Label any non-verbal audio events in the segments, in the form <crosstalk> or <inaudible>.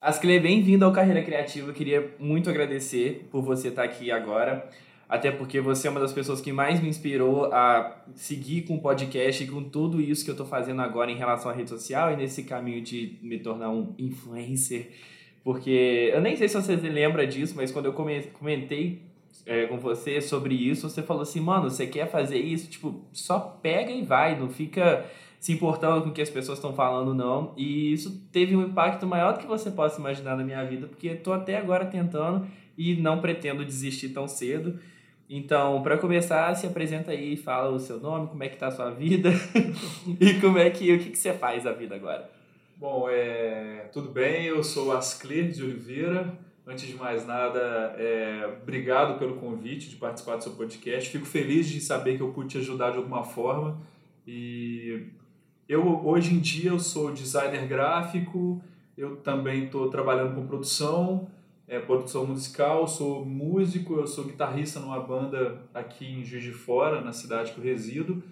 Ascle, bem-vindo ao Carreira Criativa. Eu queria muito agradecer por você estar aqui agora, até porque você é uma das pessoas que mais me inspirou a seguir com o podcast e com tudo isso que eu estou fazendo agora em relação à rede social e nesse caminho de me tornar um influencer. Porque eu nem sei se você lembra disso, mas quando eu comentei é, com você sobre isso, você falou assim, mano, você quer fazer isso? Tipo, só pega e vai, não fica se importando com o que as pessoas estão falando, não. E isso teve um impacto maior do que você possa imaginar na minha vida, porque estou até agora tentando e não pretendo desistir tão cedo. Então, para começar, se apresenta aí, fala o seu nome, como é que tá a sua vida <laughs> e como é que o que, que você faz a vida agora. Bom, é, tudo bem, eu sou Ascler de Oliveira. Antes de mais nada, é, obrigado pelo convite de participar do seu podcast. Fico feliz de saber que eu pude te ajudar de alguma forma. E eu hoje em dia eu sou designer gráfico, eu também estou trabalhando com produção, é, produção musical, sou músico, eu sou guitarrista numa banda aqui em Juiz de Fora, na cidade que eu resido.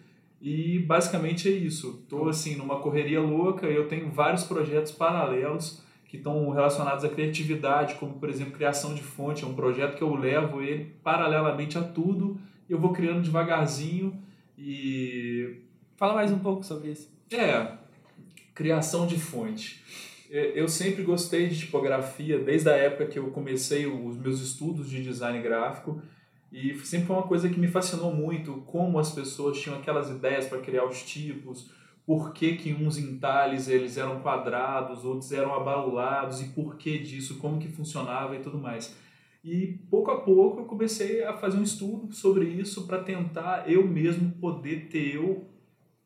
E basicamente é isso. Estou assim numa correria louca. Eu tenho vários projetos paralelos que estão relacionados à criatividade, como por exemplo criação de fonte. É um projeto que eu levo ele paralelamente a tudo. Eu vou criando devagarzinho e fala mais um pouco sobre isso. É, criação de fonte. É, eu sempre gostei de tipografia desde a época que eu comecei os meus estudos de design gráfico e sempre foi uma coisa que me fascinou muito como as pessoas tinham aquelas ideias para criar os tipos, por que, que uns entalhes eles eram quadrados, outros eram abaulados e por que disso, como que funcionava e tudo mais. E pouco a pouco eu comecei a fazer um estudo sobre isso para tentar eu mesmo poder ter eu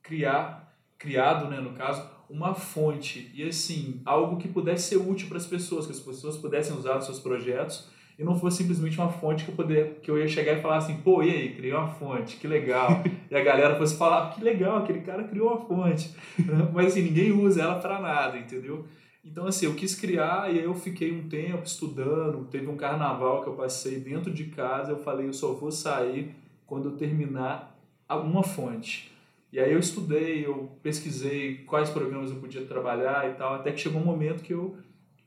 criar, criado, né, no caso, uma fonte e assim, algo que pudesse ser útil para as pessoas, que as pessoas pudessem usar nos seus projetos e não fosse simplesmente uma fonte que eu, poder, que eu ia chegar e falar assim, pô, e aí, criei uma fonte, que legal. <laughs> e a galera fosse falar, que legal, aquele cara criou uma fonte. <laughs> Mas assim, ninguém usa ela para nada, entendeu? Então, assim, eu quis criar e aí eu fiquei um tempo estudando. Teve um carnaval que eu passei dentro de casa. Eu falei, eu só vou sair quando eu terminar alguma fonte. E aí eu estudei, eu pesquisei quais programas eu podia trabalhar e tal, até que chegou um momento que eu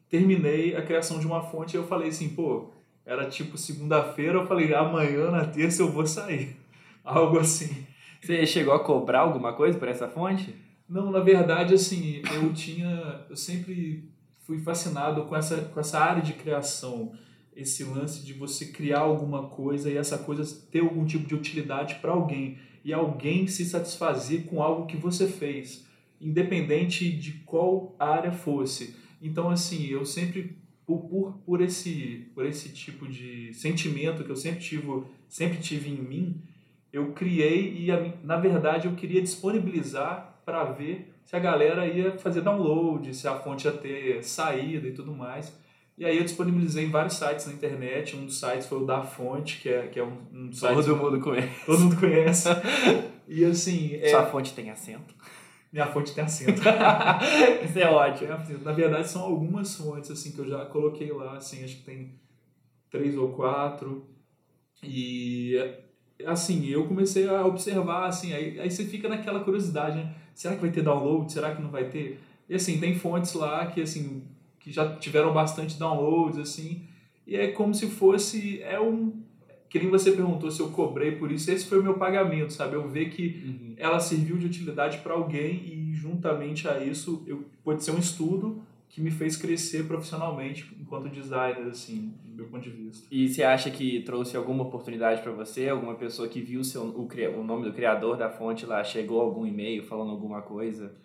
terminei a criação de uma fonte e eu falei assim, pô, era tipo segunda-feira, eu falei, amanhã na terça eu vou sair. <laughs> Algo assim. Você chegou a cobrar alguma coisa por essa fonte? Não, na verdade, assim, eu tinha. Eu sempre fui fascinado com essa, com essa área de criação. Esse lance de você criar alguma coisa e essa coisa ter algum tipo de utilidade para alguém. E alguém se satisfazer com algo que você fez, independente de qual área fosse. Então, assim, eu sempre por, por, por, esse, por esse tipo de sentimento que eu sempre tive, sempre tive em mim, eu criei e, na verdade, eu queria disponibilizar para ver se a galera ia fazer download, se a fonte ia ter saída e tudo mais. E aí eu disponibilizei em vários sites na internet. Um dos sites foi o da Fonte, que é, que é um, um site... Todo mundo conhece. Todo mundo conhece. e assim... É... Sua fonte tem acento? Minha fonte tem acento. <laughs> Isso é ótimo. Na verdade, são algumas fontes assim que eu já coloquei lá, assim, acho que tem três ou quatro. E assim, eu comecei a observar, assim, aí, aí você fica naquela curiosidade, né? Será que vai ter download? Será que não vai ter? E assim, tem fontes lá que assim, que já tiveram bastante downloads, assim, e é como se fosse, é um, que nem você perguntou se eu cobrei por isso, esse foi o meu pagamento, sabe? Eu ver que uhum. ela serviu de utilidade para alguém e juntamente a isso, eu, pode ser um estudo que me fez crescer profissionalmente enquanto designer, assim, do meu ponto de vista. E você acha que trouxe alguma oportunidade para você? Alguma pessoa que viu seu, o, o nome do criador da fonte lá, chegou algum e-mail falando alguma coisa?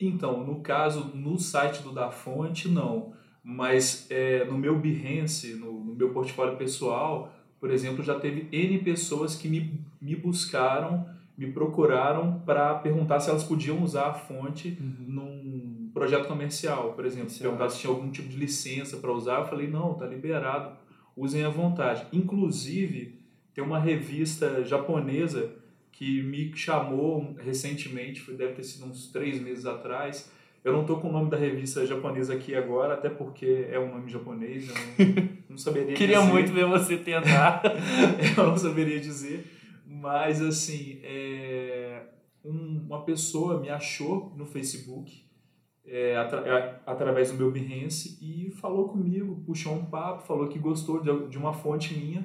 Então, no caso, no site do da fonte, não. Mas é, no meu Behance, no, no meu portfólio pessoal, por exemplo, já teve N pessoas que me, me buscaram, me procuraram para perguntar se elas podiam usar a fonte uhum. num projeto comercial, por exemplo. Se perguntar se tinha algum tipo de licença para usar, eu falei, não, tá liberado, usem à vontade. Inclusive, tem uma revista japonesa que me chamou recentemente, deve ter sido uns três meses atrás, eu não estou com o nome da revista japonesa aqui agora, até porque é um nome japonês, eu não, <laughs> não saberia Queria dizer. muito ver você tentar. <laughs> eu não saberia dizer, mas assim, é, um, uma pessoa me achou no Facebook é, atra é, através do meu Behance e falou comigo, puxou um papo, falou que gostou de, de uma fonte minha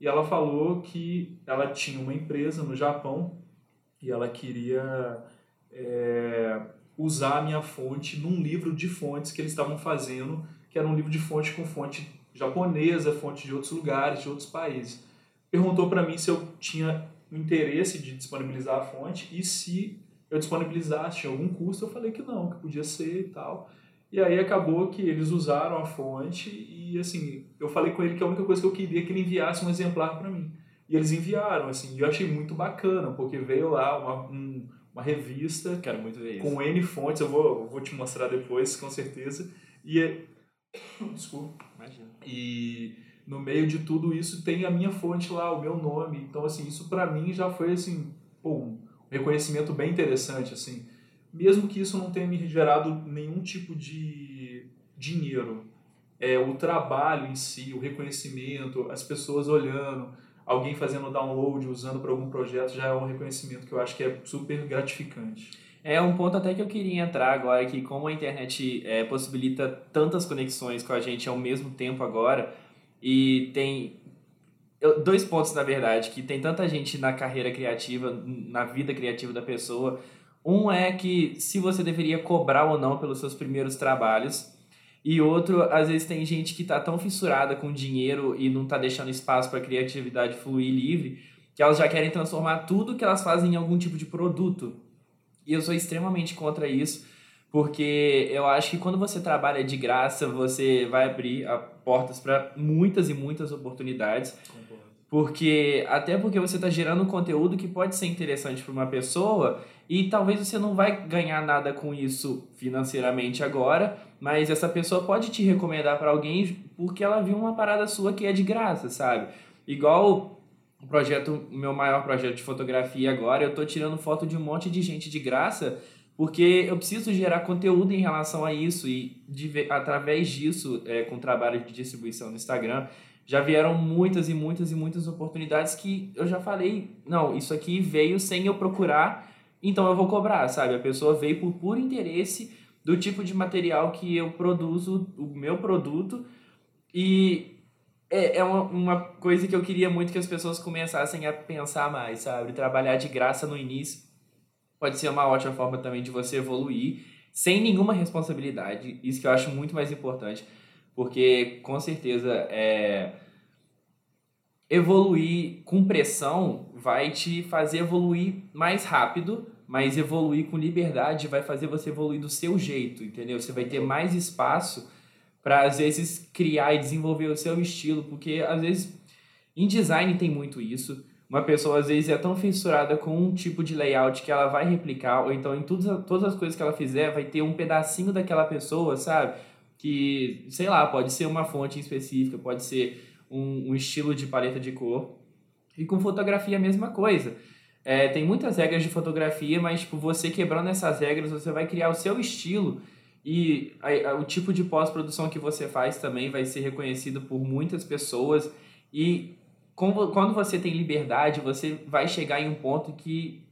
e ela falou que ela tinha uma empresa no Japão e ela queria é, usar a minha fonte num livro de fontes que eles estavam fazendo, que era um livro de fonte com fonte japonesa, fonte de outros lugares, de outros países. Perguntou para mim se eu tinha interesse de disponibilizar a fonte e se eu disponibilizasse, algum custo, eu falei que não, que podia ser e tal. E aí acabou que eles usaram a fonte e assim, eu falei com ele que a única coisa que eu queria é que ele enviasse um exemplar para mim. E eles enviaram, assim, e eu achei muito bacana, porque veio lá uma, um, uma revista Quero muito ver com N fontes, eu vou, eu vou te mostrar depois, com certeza. E é... <coughs> Desculpa. Imagina. E no meio de tudo isso tem a minha fonte lá, o meu nome. Então, assim, isso para mim já foi, assim, pô, um reconhecimento bem interessante, assim. Mesmo que isso não tenha me gerado nenhum tipo de dinheiro, é, o trabalho em si, o reconhecimento, as pessoas olhando, alguém fazendo download, usando para algum projeto, já é um reconhecimento que eu acho que é super gratificante. É um ponto até que eu queria entrar agora, que como a internet é, possibilita tantas conexões com a gente ao mesmo tempo agora, e tem dois pontos, na verdade, que tem tanta gente na carreira criativa, na vida criativa da pessoa. Um é que se você deveria cobrar ou não pelos seus primeiros trabalhos, e outro, às vezes tem gente que está tão fissurada com dinheiro e não está deixando espaço para criatividade fluir livre, que elas já querem transformar tudo que elas fazem em algum tipo de produto. E eu sou extremamente contra isso, porque eu acho que quando você trabalha de graça, você vai abrir portas para muitas e muitas oportunidades. Porque até porque você está gerando um conteúdo que pode ser interessante para uma pessoa e talvez você não vai ganhar nada com isso financeiramente agora, mas essa pessoa pode te recomendar para alguém porque ela viu uma parada sua que é de graça, sabe? Igual o projeto, meu maior projeto de fotografia agora, eu tô tirando foto de um monte de gente de graça porque eu preciso gerar conteúdo em relação a isso e de, através disso, é, com trabalho de distribuição no Instagram, já vieram muitas e muitas e muitas oportunidades que eu já falei, não, isso aqui veio sem eu procurar, então eu vou cobrar, sabe? A pessoa veio por puro interesse do tipo de material que eu produzo, o meu produto, e é, é uma, uma coisa que eu queria muito que as pessoas começassem a pensar mais, sabe? Trabalhar de graça no início pode ser uma ótima forma também de você evoluir sem nenhuma responsabilidade, isso que eu acho muito mais importante porque com certeza é, evoluir com pressão vai te fazer evoluir mais rápido, mas evoluir com liberdade vai fazer você evoluir do seu jeito, entendeu? Você vai ter mais espaço para às vezes criar e desenvolver o seu estilo, porque às vezes em design tem muito isso. Uma pessoa às vezes é tão fissurada com um tipo de layout que ela vai replicar, ou então em todas, todas as coisas que ela fizer vai ter um pedacinho daquela pessoa, sabe? Que, sei lá, pode ser uma fonte específica, pode ser um, um estilo de paleta de cor. E com fotografia a mesma coisa. É, tem muitas regras de fotografia, mas tipo, você quebrando essas regras, você vai criar o seu estilo e a, a, o tipo de pós-produção que você faz também vai ser reconhecido por muitas pessoas. E com, quando você tem liberdade, você vai chegar em um ponto que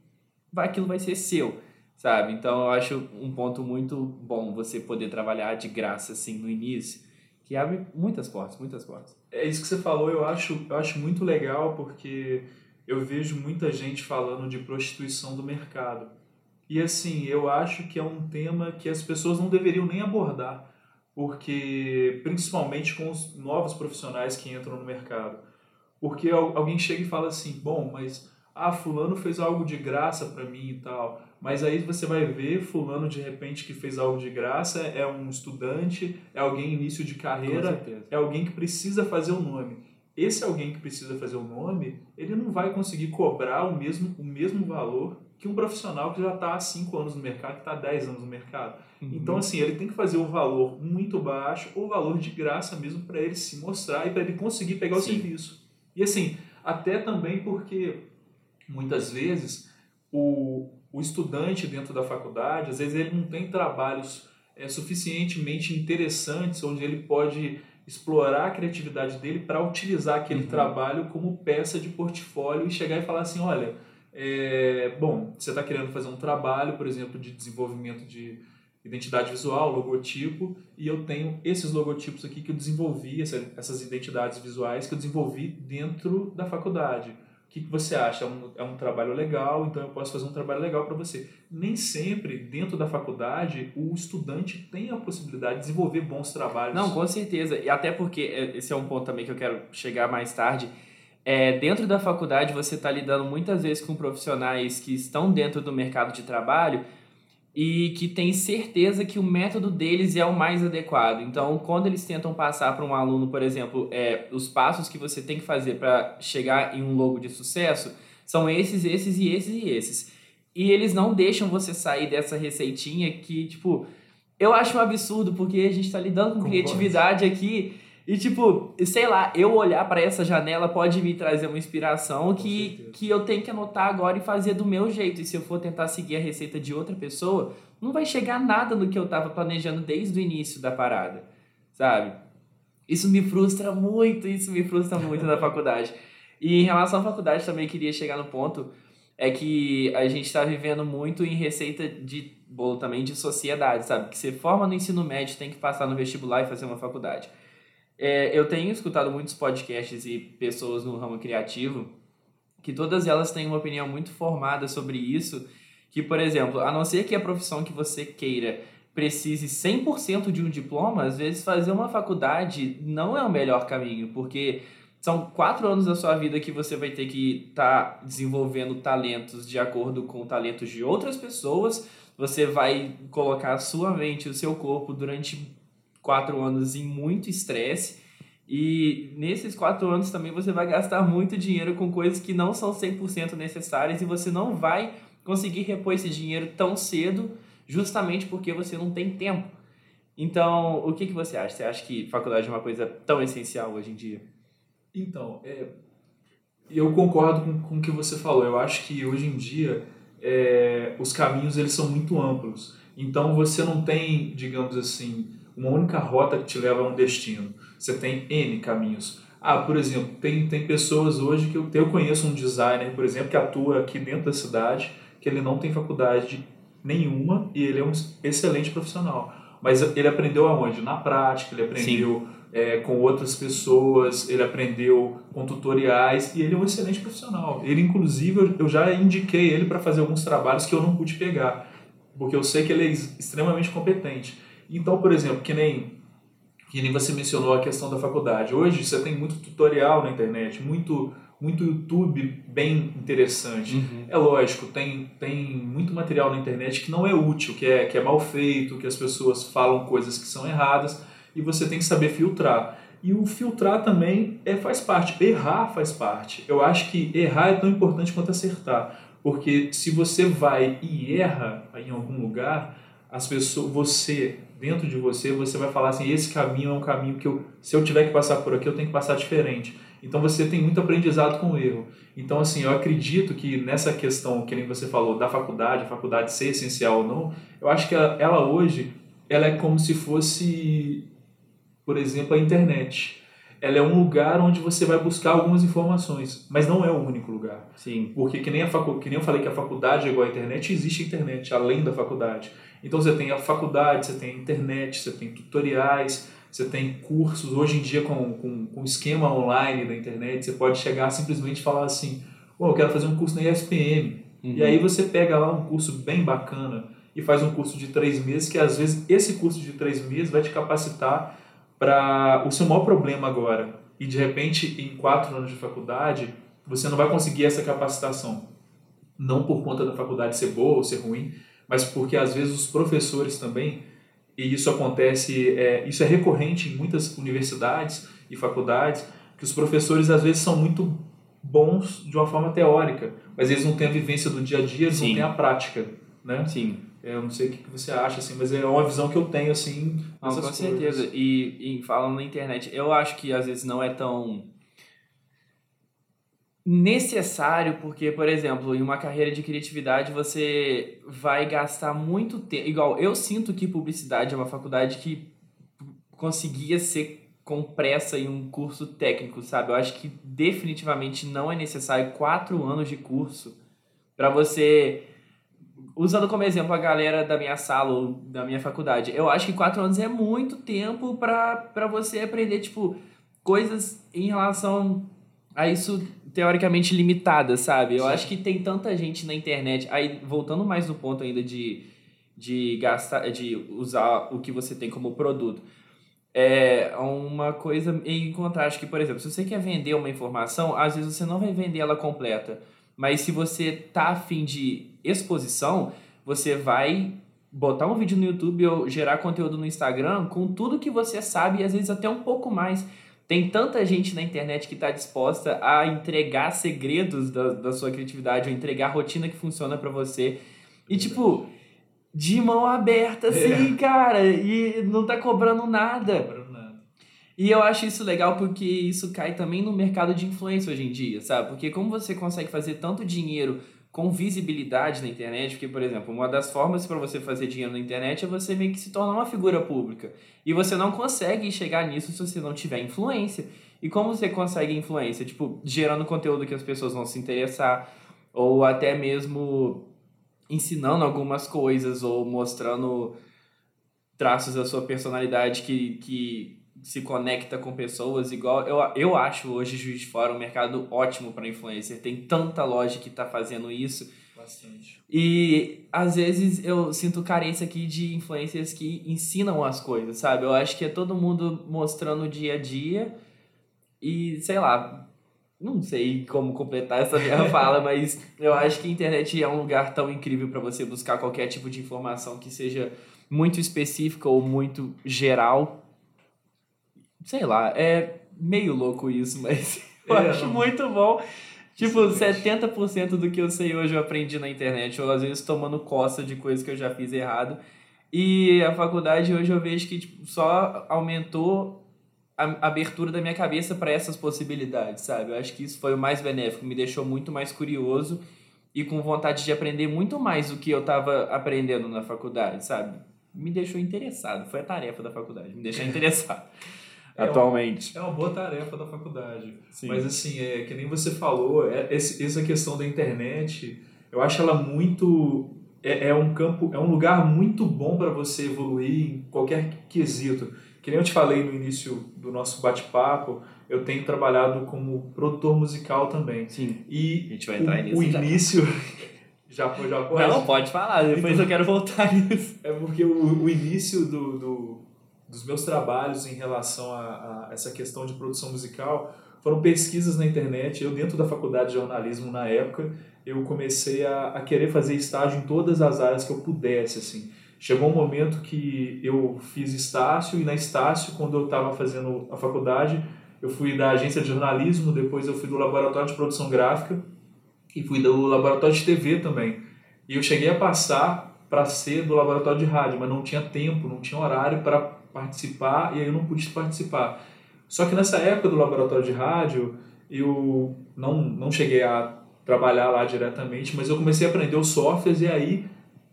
vai, aquilo vai ser seu sabe? Então eu acho um ponto muito bom você poder trabalhar de graça assim no início, que abre muitas portas, muitas portas. É isso que você falou, eu acho, eu acho muito legal porque eu vejo muita gente falando de prostituição do mercado. E assim, eu acho que é um tema que as pessoas não deveriam nem abordar, porque principalmente com os novos profissionais que entram no mercado. Porque alguém chega e fala assim: "Bom, mas ah, fulano fez algo de graça para mim e tal. Mas aí você vai ver fulano de repente que fez algo de graça, é um estudante, é alguém início de carreira, é alguém que precisa fazer o um nome. Esse alguém que precisa fazer o um nome, ele não vai conseguir cobrar o mesmo, o mesmo valor que um profissional que já está há 5 anos no mercado, que está há 10 anos no mercado. Uhum. Então, assim, ele tem que fazer um valor muito baixo ou valor de graça mesmo para ele se mostrar e para ele conseguir pegar Sim. o serviço. E assim, até também porque muitas vezes o, o estudante dentro da faculdade, às vezes ele não tem trabalhos é, suficientemente interessantes onde ele pode explorar a criatividade dele para utilizar aquele uhum. trabalho como peça de portfólio e chegar e falar assim, olha, é, bom, você está querendo fazer um trabalho, por exemplo, de desenvolvimento de, identidade visual, logotipo, e eu tenho esses logotipos aqui que eu desenvolvi, essas identidades visuais que eu desenvolvi dentro da faculdade. O que, que você acha? É um, é um trabalho legal, então eu posso fazer um trabalho legal para você. Nem sempre, dentro da faculdade, o estudante tem a possibilidade de desenvolver bons trabalhos. Não, com certeza. E até porque, é, esse é um ponto também que eu quero chegar mais tarde, é, dentro da faculdade você está lidando muitas vezes com profissionais que estão dentro do mercado de trabalho e que tem certeza que o método deles é o mais adequado. Então, quando eles tentam passar para um aluno, por exemplo, é, os passos que você tem que fazer para chegar em um logo de sucesso, são esses, esses e esses e esses. E eles não deixam você sair dessa receitinha que, tipo, eu acho um absurdo, porque a gente está lidando com criatividade aqui e, tipo, sei lá, eu olhar para essa janela pode me trazer uma inspiração que, que eu tenho que anotar agora e fazer do meu jeito. E se eu for tentar seguir a receita de outra pessoa, não vai chegar nada no que eu tava planejando desde o início da parada, sabe? Isso me frustra muito, isso me frustra muito na <laughs> faculdade. E em relação à faculdade também queria chegar no ponto é que a gente está vivendo muito em receita de bolo também de sociedade, sabe? Que você forma no ensino médio, tem que passar no vestibular e fazer uma faculdade. É, eu tenho escutado muitos podcasts e pessoas no ramo criativo que todas elas têm uma opinião muito formada sobre isso, que, por exemplo, a não ser que a profissão que você queira precise 100% de um diploma, às vezes fazer uma faculdade não é o melhor caminho, porque são quatro anos da sua vida que você vai ter que estar tá desenvolvendo talentos de acordo com talentos de outras pessoas, você vai colocar a sua mente, o seu corpo durante quatro anos em muito estresse. E nesses quatro anos também você vai gastar muito dinheiro com coisas que não são 100% necessárias e você não vai conseguir repor esse dinheiro tão cedo, justamente porque você não tem tempo. Então, o que, que você acha? Você acha que faculdade é uma coisa tão essencial hoje em dia? Então, é, eu concordo com, com o que você falou. Eu acho que hoje em dia é, os caminhos eles são muito amplos. Então, você não tem, digamos assim, uma única rota que te leva a um destino. Você tem N caminhos. Ah, por exemplo, tem, tem pessoas hoje que eu, eu conheço um designer, por exemplo, que atua aqui dentro da cidade, que ele não tem faculdade nenhuma e ele é um excelente profissional. Mas ele aprendeu aonde? Na prática, ele aprendeu é, com outras pessoas, ele aprendeu com tutoriais e ele é um excelente profissional. Ele, inclusive, eu já indiquei ele para fazer alguns trabalhos que eu não pude pegar, porque eu sei que ele é extremamente competente. Então, por exemplo, que nem, que nem você mencionou a questão da faculdade. Hoje você tem muito tutorial na internet, muito, muito YouTube bem interessante. Uhum. É lógico, tem, tem muito material na internet que não é útil, que é, que é mal feito, que as pessoas falam coisas que são erradas e você tem que saber filtrar. E o filtrar também é, faz parte, errar faz parte. Eu acho que errar é tão importante quanto acertar, porque se você vai e erra em algum lugar, as pessoas, você dentro de você, você vai falar assim, esse caminho é um caminho que eu, se eu tiver que passar por aqui, eu tenho que passar diferente. Então você tem muito aprendizado com o erro. Então assim, eu acredito que nessa questão que nem você falou da faculdade, a faculdade ser essencial ou não, eu acho que ela hoje ela é como se fosse, por exemplo, a internet. Ela é um lugar onde você vai buscar algumas informações, mas não é o único lugar. Sim. Porque que nem, a facu que nem eu falei que a faculdade é igual à internet, existe internet além da faculdade. Então você tem a faculdade, você tem a internet, você tem tutoriais, você tem cursos. Hoje em dia, com, com, com esquema online da internet, você pode chegar simplesmente e falar assim: oh, eu quero fazer um curso na ESPM. Uhum. E aí você pega lá um curso bem bacana e faz um curso de três meses, que às vezes esse curso de três meses vai te capacitar para o seu maior problema agora. E de repente, em quatro anos de faculdade, você não vai conseguir essa capacitação. Não por conta da faculdade ser boa ou ser ruim, mas porque às vezes os professores também, e isso acontece, é, isso é recorrente em muitas universidades e faculdades, que os professores às vezes são muito bons de uma forma teórica, mas eles não têm a vivência do dia a dia, eles Sim. não têm a prática, né? Sim. É, eu não sei o que você acha, assim, mas é uma visão que eu tenho, assim, não, com coisas. certeza. E, e falando na internet, eu acho que às vezes não é tão necessário, porque, por exemplo, em uma carreira de criatividade você vai gastar muito tempo. Igual, eu sinto que publicidade é uma faculdade que conseguia ser compressa em um curso técnico, sabe? Eu acho que definitivamente não é necessário quatro anos de curso para você usando como exemplo a galera da minha sala ou da minha faculdade, eu acho que quatro anos é muito tempo para você aprender, tipo, coisas em relação a isso teoricamente limitadas, sabe? Eu Sim. acho que tem tanta gente na internet. Aí, voltando mais no ponto ainda de, de gastar, de usar o que você tem como produto. É uma coisa em contraste que, por exemplo, se você quer vender uma informação, às vezes você não vai vender ela completa. Mas se você tá afim de exposição, você vai botar um vídeo no YouTube ou gerar conteúdo no Instagram com tudo que você sabe e às vezes até um pouco mais. Tem tanta gente na internet que está disposta a entregar segredos da, da sua criatividade, ou entregar a rotina que funciona para você. E, tipo, de mão aberta, assim, é. cara, e não tá cobrando nada. E eu acho isso legal porque isso cai também no mercado de influência hoje em dia, sabe? Porque como você consegue fazer tanto dinheiro com visibilidade na internet, porque, por exemplo, uma das formas para você fazer dinheiro na internet é você meio que se tornar uma figura pública. E você não consegue chegar nisso se você não tiver influência. E como você consegue influência? Tipo, gerando conteúdo que as pessoas vão se interessar, ou até mesmo ensinando algumas coisas, ou mostrando traços da sua personalidade que, que se conecta com pessoas igual eu, eu acho hoje Juiz de Fora um mercado ótimo para influencer. Tem tanta loja que está fazendo isso. Bastante. E às vezes eu sinto carência aqui de influencers que ensinam as coisas sabe? Eu acho que é todo mundo mostrando o dia a dia e sei lá não sei como completar essa minha <laughs> fala, mas eu acho que a internet é um lugar tão incrível para você buscar qualquer tipo de informação que seja muito específica ou muito geral Sei lá, é meio louco isso, <laughs> mas eu é, acho não. muito bom. Tipo, 70% do que eu sei hoje eu aprendi na internet, ou às vezes tomando coça de coisas que eu já fiz errado. E a faculdade hoje eu vejo que tipo, só aumentou a abertura da minha cabeça para essas possibilidades, sabe? Eu acho que isso foi o mais benéfico, me deixou muito mais curioso e com vontade de aprender muito mais do que eu estava aprendendo na faculdade, sabe? Me deixou interessado, foi a tarefa da faculdade, me deixar <laughs> interessado. É atualmente. Uma, é uma boa tarefa da faculdade. Sim. Mas assim, é que nem você falou, é, esse, essa questão da internet, eu acho ela muito. É, é um campo, é um lugar muito bom para você evoluir em qualquer quesito. Que nem eu te falei no início do nosso bate-papo, eu tenho trabalhado como produtor musical também. Sim. E a gente vai entrar o, nisso. O início. <laughs> Já foi, já foi. Não, pode falar, depois então, eu quero voltar <laughs> nisso. É porque o, o início do, do, dos meus trabalhos em relação a, a, essa questão de produção musical foram pesquisas na internet. Eu, dentro da faculdade de jornalismo, na época, eu comecei a, a querer fazer estágio em todas as áreas que eu pudesse, assim. Chegou um momento que eu fiz Estácio, e na Estácio, quando eu estava fazendo a faculdade, eu fui da agência de jornalismo, depois eu fui do laboratório de produção gráfica e fui do laboratório de TV também. E eu cheguei a passar para ser do laboratório de rádio, mas não tinha tempo, não tinha horário para participar e aí eu não pude participar. Só que nessa época do laboratório de rádio, eu não, não cheguei a trabalhar lá diretamente, mas eu comecei a aprender os softwares e aí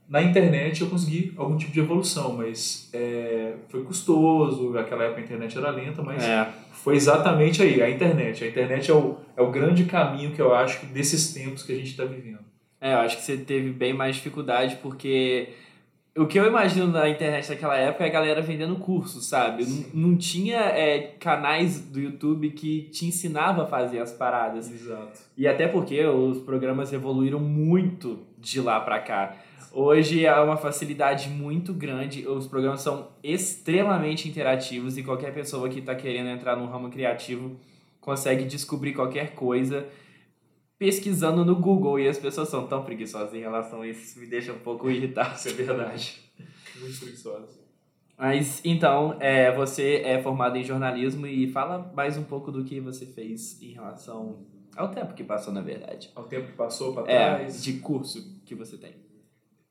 na internet eu consegui algum tipo de evolução, mas é, foi custoso, naquela época a internet era lenta, mas é. foi exatamente aí, a internet. A internet é o, é o grande caminho que eu acho desses tempos que a gente está vivendo. É, eu acho que você teve bem mais dificuldade porque o que eu imagino na internet naquela época é a galera vendendo cursos, sabe? Não, não tinha é, canais do YouTube que te ensinava a fazer as paradas. Exato. E até porque os programas evoluíram muito de lá para cá. Hoje é uma facilidade muito grande, os programas são extremamente interativos e qualquer pessoa que está querendo entrar no ramo criativo consegue descobrir qualquer coisa pesquisando no Google e as pessoas são tão preguiçosas em relação a isso, isso me deixa um pouco irritado. Isso é verdade. Muito preguiçosas. Mas então, é, você é formado em jornalismo e fala mais um pouco do que você fez em relação ao tempo que passou, na verdade. Ao tempo que passou para é, trás? de curso que você tem.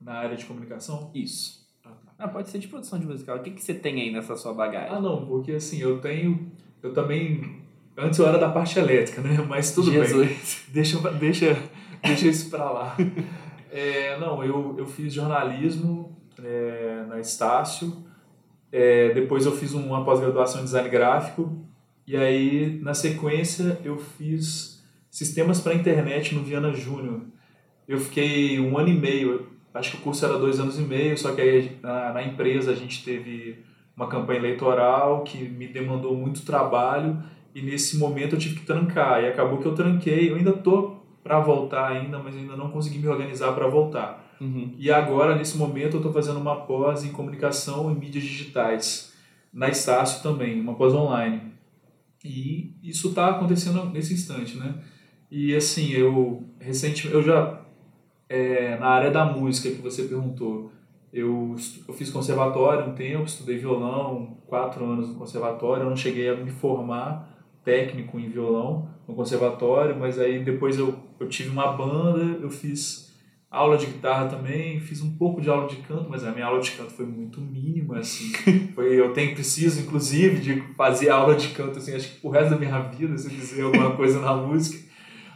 Na área de comunicação? Isso. Ah, tá. ah, pode ser de produção de musical. O que, que você tem aí nessa sua bagagem? Ah, não, porque assim, eu tenho. Eu também Antes eu era da parte elétrica, né? Mas tudo Jesus. bem. Deixa, deixa, deixa isso para lá. É, não, eu, eu fiz jornalismo é, na Estácio. É, depois eu fiz uma pós-graduação em design gráfico. E aí, na sequência, eu fiz sistemas para internet no Viana Júnior. Eu fiquei um ano e meio acho que o curso era dois anos e meio, só que aí na, na empresa a gente teve uma campanha eleitoral que me demandou muito trabalho e nesse momento eu tive que trancar e acabou que eu tranquei. Eu ainda tô para voltar ainda, mas ainda não consegui me organizar para voltar. Uhum. E agora, nesse momento, eu estou fazendo uma pós em comunicação e mídias digitais, na Estácio também, uma pós online. E isso está acontecendo nesse instante, né? E assim, eu recentemente, eu já, é, na área da música que você perguntou, eu, eu fiz conservatório um tempo, estudei violão, quatro anos no conservatório, eu não cheguei a me formar técnico em violão no conservatório, mas aí depois eu, eu tive uma banda, eu fiz aula de guitarra também, fiz um pouco de aula de canto, mas a minha aula de canto foi muito mínima, assim. <laughs> Foi, eu tenho preciso, inclusive, de fazer aula de canto, assim, acho que pro resto da minha vida, se eu quiser alguma <laughs> coisa na música.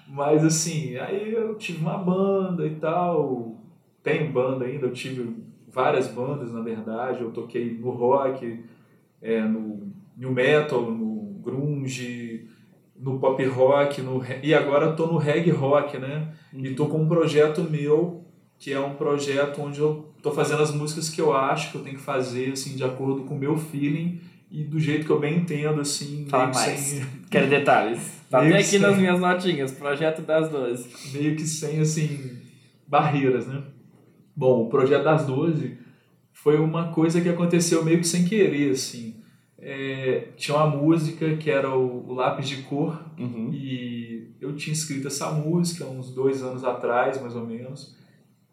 Mas, assim, aí eu tive uma banda e tal, tenho banda ainda, eu tive várias bandas, na verdade, eu toquei no rock, é, no new metal, no grunge, no pop rock, no, e agora estou no reggae rock, né? Uhum. E estou com um projeto meu, que é um projeto onde eu estou fazendo as músicas que eu acho que eu tenho que fazer, assim, de acordo com o meu feeling e do jeito que eu bem entendo, assim. Fala mais. Sem... <laughs> Quero detalhes. <laughs> Tá até aqui sem... nas minhas notinhas, projeto das 12. Meio que sem, assim, barreiras, né? Bom, o projeto das 12 foi uma coisa que aconteceu meio que sem querer, assim é, tinha uma música que era o, o Lápis de Cor uhum. e eu tinha escrito essa música uns dois anos atrás, mais ou menos.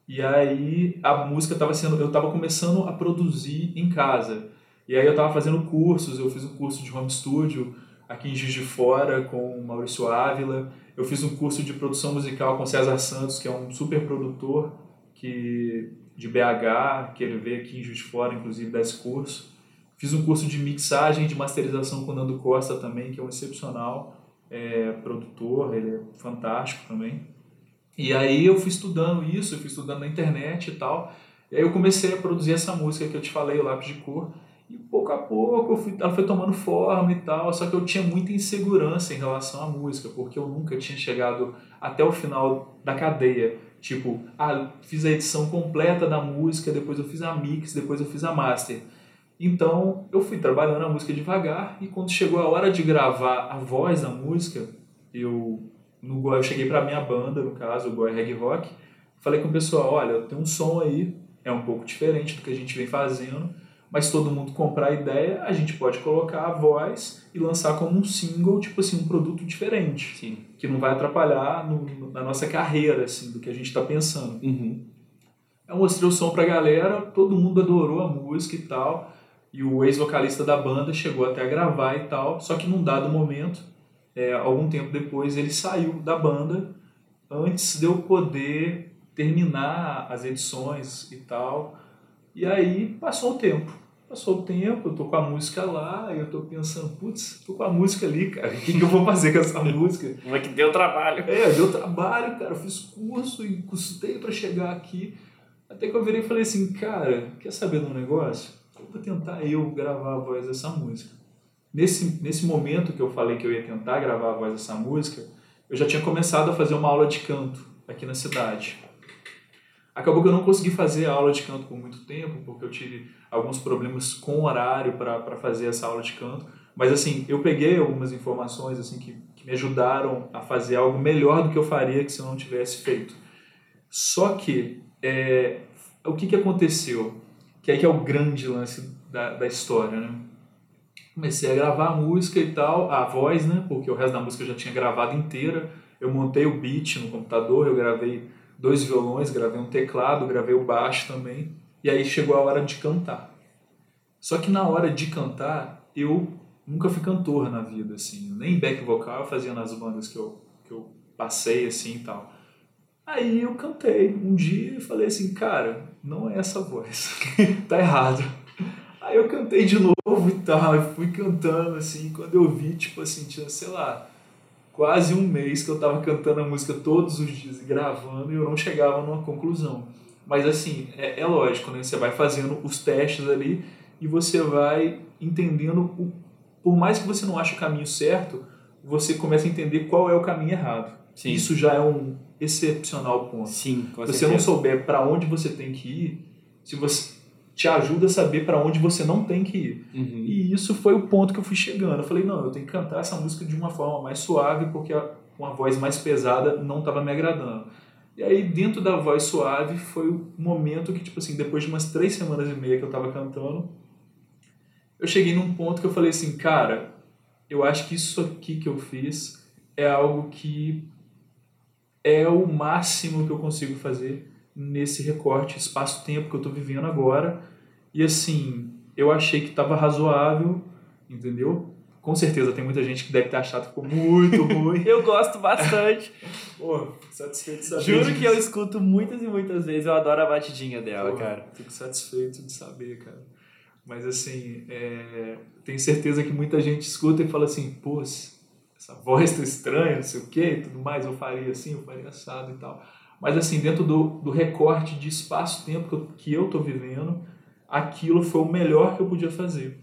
E aí a música estava sendo, eu estava começando a produzir em casa. E aí eu estava fazendo cursos, eu fiz um curso de home studio aqui em Juiz de Fora com o Maurício Ávila. Eu fiz um curso de produção musical com César Santos, que é um super produtor que de BH, que ele veio aqui em Juiz de Fora, inclusive, dar esse curso. Fiz um curso de mixagem, de masterização com o Nando Costa também, que é um excepcional é, produtor, ele é fantástico também. E aí eu fui estudando isso, eu fui estudando na internet e tal. E aí eu comecei a produzir essa música que eu te falei, o Lápis de Cor. E pouco a pouco fui, ela foi tomando forma e tal, só que eu tinha muita insegurança em relação à música, porque eu nunca tinha chegado até o final da cadeia. Tipo, ah, fiz a edição completa da música, depois eu fiz a mix, depois eu fiz a master. Então eu fui trabalhando a música devagar e quando chegou a hora de gravar a voz da música, eu no eu cheguei para minha banda, no caso, o Goiás Reggae Rock, falei com o pessoal, olha, tem um som aí, é um pouco diferente do que a gente vem fazendo, mas todo mundo comprar a ideia, a gente pode colocar a voz e lançar como um single, tipo assim, um produto diferente, Sim. que não vai atrapalhar no, na nossa carreira, assim, do que a gente está pensando. Uhum. Eu mostrei o som pra galera, todo mundo adorou a música e tal. E o ex-vocalista da banda chegou até a gravar e tal, só que num dado momento, é, algum tempo depois, ele saiu da banda antes de eu poder terminar as edições e tal. E aí passou o tempo. Passou o tempo, eu tô com a música lá, e eu tô pensando, putz, tô com a música ali, cara, o que, que eu vou fazer com essa música? <laughs> Como é que deu trabalho? É, deu trabalho, cara, eu fiz curso e custei para chegar aqui. Até que eu virei e falei assim, cara, quer saber de um negócio? Vou tentar eu gravar a voz dessa música. Nesse, nesse momento que eu falei que eu ia tentar gravar a voz dessa música, eu já tinha começado a fazer uma aula de canto aqui na cidade. Acabou que eu não consegui fazer a aula de canto por muito tempo, porque eu tive alguns problemas com horário para fazer essa aula de canto. Mas assim, eu peguei algumas informações assim que, que me ajudaram a fazer algo melhor do que eu faria que se eu não tivesse feito. Só que é, o que, que aconteceu? Que aí que é o grande lance da, da história, né? Comecei a gravar a música e tal, a voz, né? Porque o resto da música eu já tinha gravado inteira. Eu montei o beat no computador, eu gravei dois violões, gravei um teclado, gravei o baixo também. E aí chegou a hora de cantar. Só que na hora de cantar, eu nunca fui cantor na vida, assim. Nem back vocal eu fazia nas bandas que eu, que eu passei, assim, e tal. Aí eu cantei um dia e falei assim, cara, não é essa voz, <laughs> tá errado. Aí eu cantei de novo e tal, fui cantando assim, quando eu vi, tipo assim, tinha, sei lá, quase um mês que eu tava cantando a música todos os dias, gravando, e eu não chegava numa conclusão. Mas assim, é, é lógico, né? Você vai fazendo os testes ali e você vai entendendo, o, por mais que você não ache o caminho certo, você começa a entender qual é o caminho errado. Sim. Isso já é um excepcional ponto. Sim, com você certeza. não souber para onde você tem que ir, se você te ajuda a saber para onde você não tem que ir. Uhum. E isso foi o ponto que eu fui chegando. Eu falei, não, eu tenho que cantar essa música de uma forma mais suave, porque a- uma voz mais pesada não estava me agradando. E aí, dentro da voz suave, foi o momento que, tipo assim, depois de umas três semanas e meia que eu estava cantando, eu cheguei num ponto que eu falei assim, cara, eu acho que isso aqui que eu fiz é algo que é o máximo que eu consigo fazer nesse recorte espaço-tempo que eu tô vivendo agora. E assim, eu achei que tava razoável, entendeu? Com certeza tem muita gente que deve ter achado que ficou muito <laughs> ruim. Eu gosto bastante. <laughs> Pô, satisfeito de saber. Juro disso. que eu escuto muitas e muitas vezes. Eu adoro a batidinha dela, Pô, cara. Fico satisfeito de saber, cara. Mas assim, é, tenho certeza que muita gente escuta e fala assim, pô, essa voz tá estranha, não sei o que tudo mais, eu faria assim, eu faria assado e tal. Mas assim, dentro do, do recorte de espaço-tempo que eu, tô vivendo, aquilo foi o melhor que eu podia fazer.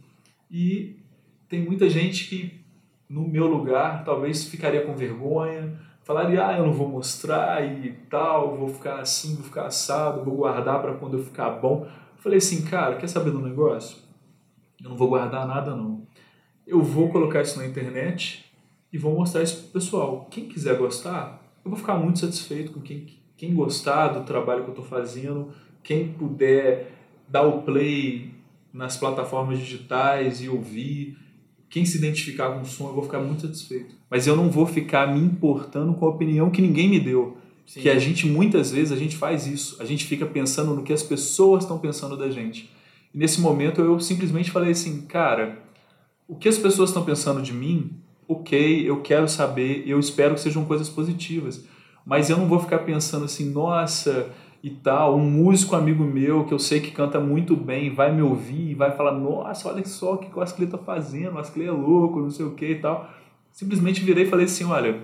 E tem muita gente que, no meu lugar, talvez ficaria com vergonha, falaria, ah, eu não vou mostrar e tal, vou ficar assim, vou ficar assado, vou guardar para quando eu ficar bom. Falei assim, cara, quer saber do negócio? Eu não vou guardar nada não. Eu vou colocar isso na internet e vou mostrar isso pro pessoal. Quem quiser gostar, eu vou ficar muito satisfeito com quem, quem gostar do trabalho que eu estou fazendo, quem puder dar o play nas plataformas digitais e ouvir, quem se identificar com o som, eu vou ficar muito satisfeito. Mas eu não vou ficar me importando com a opinião que ninguém me deu. Sim. Que a gente, muitas vezes, a gente faz isso. A gente fica pensando no que as pessoas estão pensando da gente. E nesse momento eu simplesmente falei assim, cara, o que as pessoas estão pensando de mim, ok, eu quero saber, eu espero que sejam coisas positivas. Mas eu não vou ficar pensando assim, nossa, e tal, um músico amigo meu que eu sei que canta muito bem vai me ouvir e vai falar, nossa, olha só o que o Asclê tá fazendo, o Asclê é louco, não sei o que e tal. Simplesmente virei e falei assim, olha,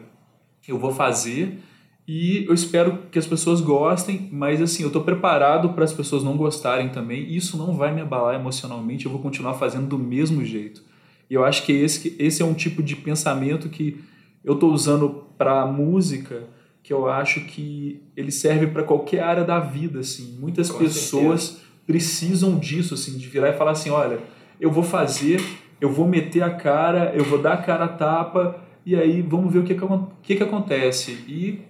eu vou fazer e eu espero que as pessoas gostem, mas assim, eu tô preparado para as pessoas não gostarem também, isso não vai me abalar emocionalmente, eu vou continuar fazendo do mesmo jeito. E eu acho que esse, esse é um tipo de pensamento que eu tô usando para música, que eu acho que ele serve para qualquer área da vida, assim. Muitas Com pessoas precisam disso, assim, de virar e falar assim, olha, eu vou fazer, eu vou meter a cara, eu vou dar a cara a tapa, e aí vamos ver o que, que, o que, que acontece. E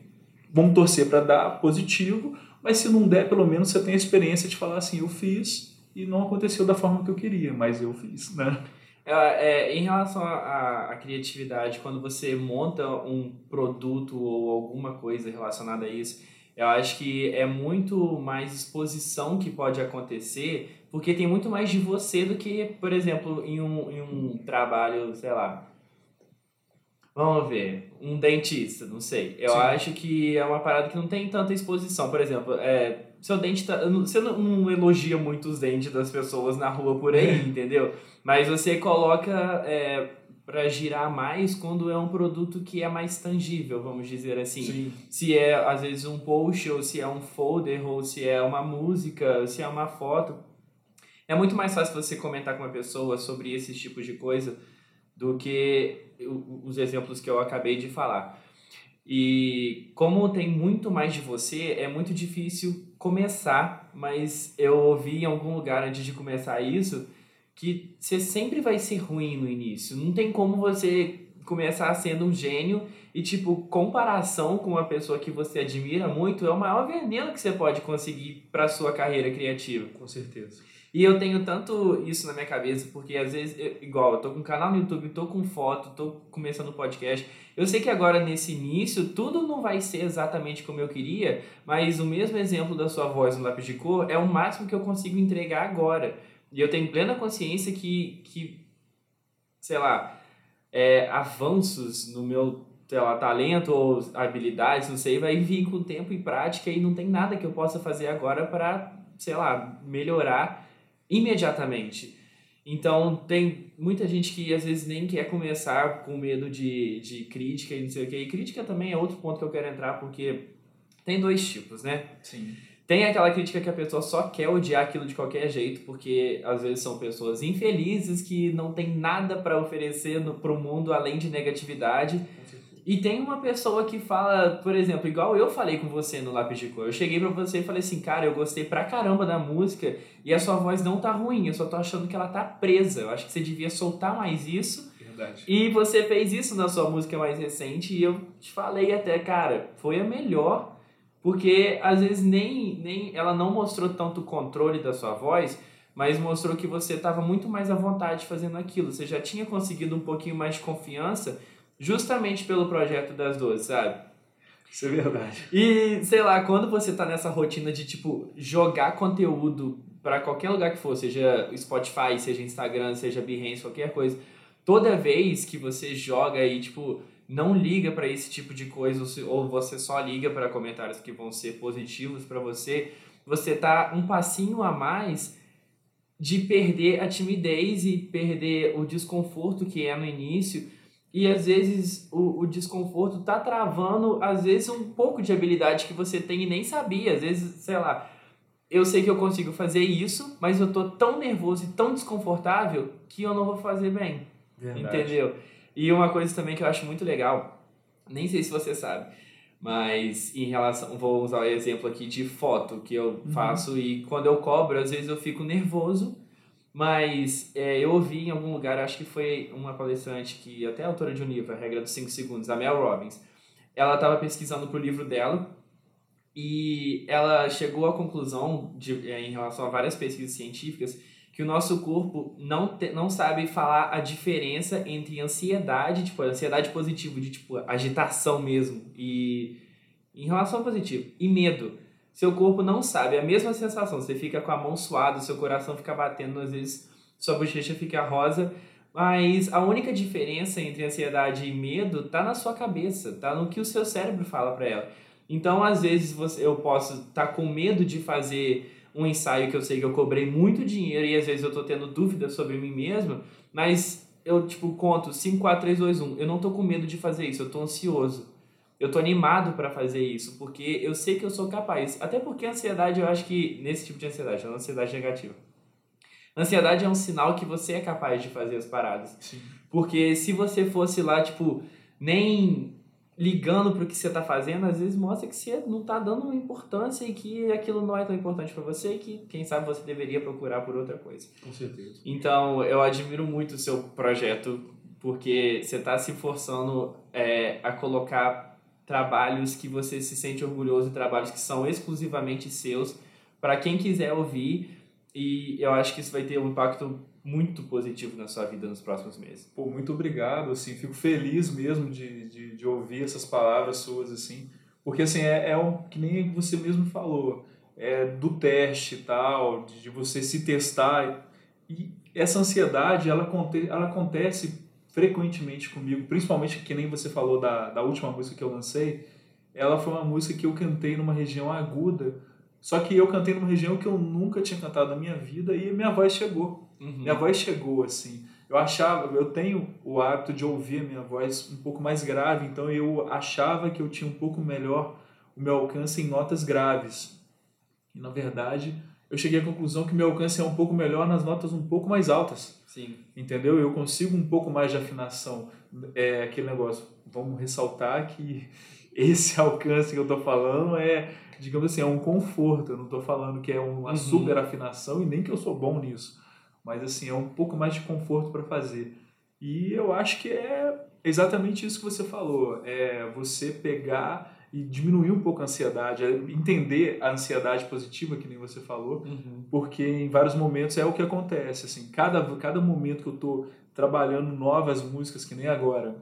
vamos torcer para dar positivo, mas se não der, pelo menos você tem a experiência de falar assim, eu fiz e não aconteceu da forma que eu queria, mas eu fiz, né? É, é, em relação à criatividade, quando você monta um produto ou alguma coisa relacionada a isso, eu acho que é muito mais exposição que pode acontecer, porque tem muito mais de você do que, por exemplo, em um, em um trabalho, sei lá. Vamos ver, um dentista, não sei. Eu Sim. acho que é uma parada que não tem tanta exposição. Por exemplo, é, seu dente tá. Você não, não elogia muito os dentes das pessoas na rua por aí, entendeu? Mas você coloca é, para girar mais quando é um produto que é mais tangível, vamos dizer assim. Sim. Se é, às vezes, um post, ou se é um folder, ou se é uma música, se é uma foto. É muito mais fácil você comentar com uma pessoa sobre esses tipos de coisa do que os exemplos que eu acabei de falar. E como tem muito mais de você, é muito difícil começar, mas eu ouvi em algum lugar antes de começar isso que você sempre vai ser ruim no início. Não tem como você começar sendo um gênio e, tipo, comparação com uma pessoa que você admira muito é o maior veneno que você pode conseguir para sua carreira criativa. Com certeza. E eu tenho tanto isso na minha cabeça, porque às vezes, eu- igual, eu tô com um canal no YouTube, tô com foto, tô começando podcast. Eu sei que agora nesse início tudo não vai ser exatamente como eu queria, mas o mesmo exemplo da sua voz no lápis de cor é o máximo que eu consigo entregar agora. E eu tenho plena consciência que, que sei lá, é, avanços no meu sei lá, talento ou habilidades, não sei, vai vir com tempo e prática e não tem nada que eu possa fazer agora para, sei lá, melhorar imediatamente. Então, tem muita gente que às vezes nem quer começar com medo de, de crítica e não sei o que. E crítica também é outro ponto que eu quero entrar, porque tem dois tipos, né? Sim. Tem aquela crítica que a pessoa só quer odiar aquilo de qualquer jeito, porque às vezes são pessoas infelizes que não tem nada para oferecer no, pro mundo além de negatividade. E tem uma pessoa que fala, por exemplo, igual eu falei com você no Lápis de Cor. Eu cheguei pra você e falei assim, cara, eu gostei pra caramba da música e a sua voz não tá ruim, eu só tô achando que ela tá presa. Eu acho que você devia soltar mais isso. Verdade. E você fez isso na sua música mais recente e eu te falei até, cara, foi a melhor, porque às vezes nem, nem ela não mostrou tanto controle da sua voz, mas mostrou que você estava muito mais à vontade fazendo aquilo. Você já tinha conseguido um pouquinho mais de confiança justamente pelo projeto das duas, sabe? Isso é verdade. E, sei lá, quando você tá nessa rotina de, tipo, jogar conteúdo para qualquer lugar que for, seja Spotify, seja Instagram, seja Behance, qualquer coisa, toda vez que você joga e, tipo, não liga para esse tipo de coisa, ou você só liga para comentários que vão ser positivos para você, você tá um passinho a mais de perder a timidez e perder o desconforto que é no início e às vezes o, o desconforto tá travando, às vezes, um pouco de habilidade que você tem e nem sabia. Às vezes, sei lá, eu sei que eu consigo fazer isso, mas eu tô tão nervoso e tão desconfortável que eu não vou fazer bem. Verdade. Entendeu? E uma coisa também que eu acho muito legal, nem sei se você sabe, mas em relação, vou usar o exemplo aqui de foto que eu faço e quando eu cobro, às vezes eu fico nervoso mas é, eu ouvi em algum lugar, acho que foi uma palestrante que até é autora de um livro, A Regra dos 5 Segundos, a Mel Robbins. Ela estava pesquisando para o livro dela e ela chegou à conclusão, de, é, em relação a várias pesquisas científicas, que o nosso corpo não, te, não sabe falar a diferença entre ansiedade, tipo, ansiedade positiva, de tipo, agitação mesmo, e em relação ao positivo, e medo seu corpo não sabe, é a mesma sensação. Você fica com a mão suada, seu coração fica batendo, às vezes sua bochecha fica rosa, mas a única diferença entre ansiedade e medo tá na sua cabeça, tá no que o seu cérebro fala para ela. Então, às vezes você, eu posso estar tá com medo de fazer um ensaio que eu sei que eu cobrei muito dinheiro e às vezes eu tô tendo dúvidas sobre mim mesmo, mas eu tipo conto 5 4 3 2 1. Eu não tô com medo de fazer isso, eu tô ansioso. Eu tô animado para fazer isso, porque eu sei que eu sou capaz. Até porque a ansiedade, eu acho que nesse tipo de ansiedade, é uma ansiedade negativa. Ansiedade é um sinal que você é capaz de fazer as paradas. Sim. Porque se você fosse lá, tipo, nem ligando pro que você tá fazendo, às vezes mostra que você não tá dando importância e que aquilo não é tão importante para você e que, quem sabe, você deveria procurar por outra coisa. Com certeza. Então, eu admiro muito o seu projeto, porque você tá se forçando é, a colocar trabalhos que você se sente orgulhoso trabalhos que são exclusivamente seus para quem quiser ouvir e eu acho que isso vai ter um impacto muito positivo na sua vida nos próximos meses. Pô, muito obrigado, assim, fico feliz mesmo de, de, de ouvir essas palavras suas, assim, porque, assim, é, é um, que nem você mesmo falou, é do teste e tal, de, de você se testar, e essa ansiedade, ela, ela acontece frequentemente comigo, principalmente que nem você falou da, da última música que eu lancei, ela foi uma música que eu cantei numa região aguda, só que eu cantei numa região que eu nunca tinha cantado na minha vida e minha voz chegou. Uhum. Minha voz chegou, assim. Eu achava, eu tenho o hábito de ouvir a minha voz um pouco mais grave, então eu achava que eu tinha um pouco melhor o meu alcance em notas graves. E na verdade, eu cheguei à conclusão que meu alcance é um pouco melhor nas notas um pouco mais altas. Sim. Entendeu? Eu consigo um pouco mais de afinação. É aquele negócio. Vamos ressaltar que <laughs> esse alcance que eu estou falando é, digamos assim, é um conforto. Eu não estou falando que é uma uhum. super afinação e nem que eu sou bom nisso. Mas assim, é um pouco mais de conforto para fazer. E eu acho que é exatamente isso que você falou. É você pegar e diminuir um pouco a ansiedade, é entender a ansiedade positiva, que nem você falou, uhum. porque em vários momentos é o que acontece, assim, cada, cada momento que eu estou trabalhando novas músicas, que nem agora,